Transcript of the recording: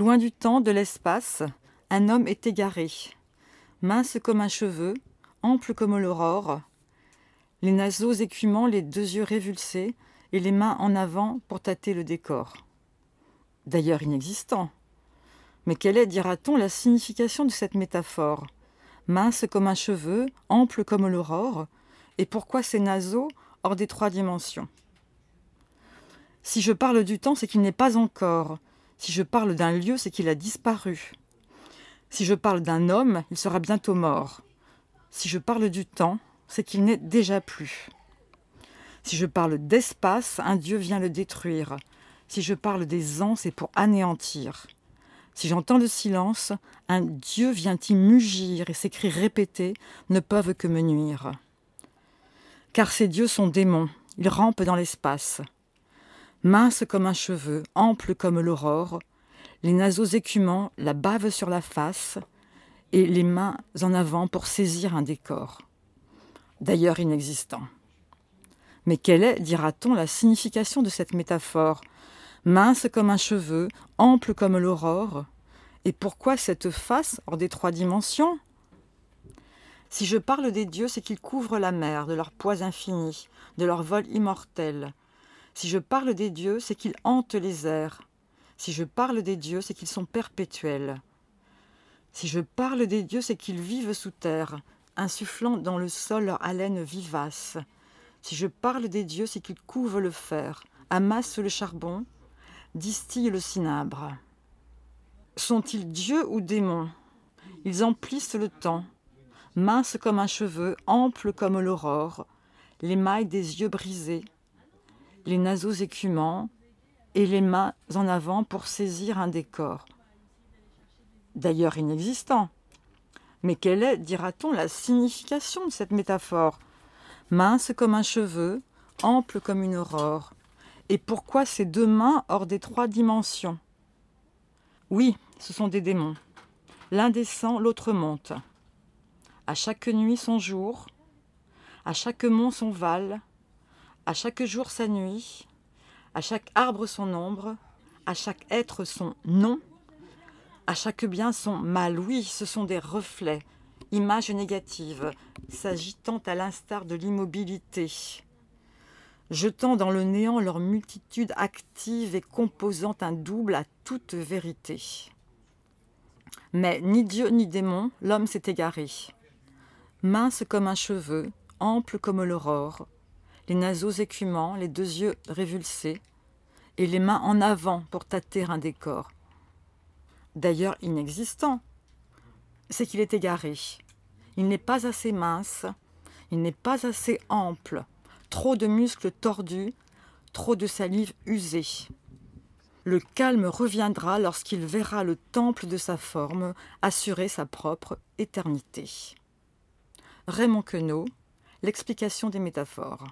Loin du temps, de l'espace, un homme est égaré, mince comme un cheveu, ample comme l'aurore, les naseaux écumants, les deux yeux révulsés, et les mains en avant pour tâter le décor. D'ailleurs inexistant. Mais quelle est, dira-t-on, la signification de cette métaphore? Mince comme un cheveu, ample comme l'aurore, et pourquoi ces naseaux hors des trois dimensions? Si je parle du temps, c'est qu'il n'est pas encore. Si je parle d'un lieu, c'est qu'il a disparu. Si je parle d'un homme, il sera bientôt mort. Si je parle du temps, c'est qu'il n'est déjà plus. Si je parle d'espace, un Dieu vient le détruire. Si je parle des ans, c'est pour anéantir. Si j'entends le silence, un Dieu vient y mugir et ses cris répétés ne peuvent que me nuire. Car ces dieux sont démons, ils rampent dans l'espace. Minces comme un cheveu, amples comme l'aurore, les naseaux écumants, la bave sur la face, et les mains en avant pour saisir un décor. D'ailleurs inexistant. Mais quelle est, dira-t-on, la signification de cette métaphore? Mince comme un cheveu, ample comme l'aurore Et pourquoi cette face hors des trois dimensions? Si je parle des dieux, c'est qu'ils couvrent la mer de leur poids infini, de leur vol immortel. Si je parle des dieux, c'est qu'ils hantent les airs. Si je parle des dieux, c'est qu'ils sont perpétuels. Si je parle des dieux, c'est qu'ils vivent sous terre, insufflant dans le sol leur haleine vivace. Si je parle des dieux, c'est qu'ils couvent le fer, amassent le charbon, distillent le cinabre. Sont-ils dieux ou démons? Ils emplissent le temps, minces comme un cheveu, amples comme l'aurore, les mailles des yeux brisés, les naseaux écumants, et les mains en avant pour saisir un décor. D'ailleurs inexistant. Mais quelle est, dira-t-on, la signification de cette métaphore? Mince comme un cheveu, ample comme une aurore. Et pourquoi ces deux mains hors des trois dimensions? Oui, ce sont des démons. L'un descend, l'autre monte. À chaque nuit son jour, à chaque mont son val, à chaque jour sa nuit, à chaque arbre son ombre, à chaque être son nom, à chaque bien son mal. Oui, ce sont des reflets, images négatives, s'agitant à l'instar de l'immobilité, jetant dans le néant leur multitude active et composant un double à toute vérité. Mais ni Dieu ni démon, l'homme s'est égaré. Mince comme un cheveu, ample comme l'aurore, les naseaux écumants, les deux yeux révulsés, et les mains en avant pour tâter un décor. D'ailleurs inexistant. C'est qu'il est égaré. Il n'est pas assez mince, il n'est pas assez ample, trop de muscles tordus, trop de salive usée. Le calme reviendra lorsqu'il verra le temple de sa forme assurer sa propre éternité. Raymond Queneau, l'explication des métaphores.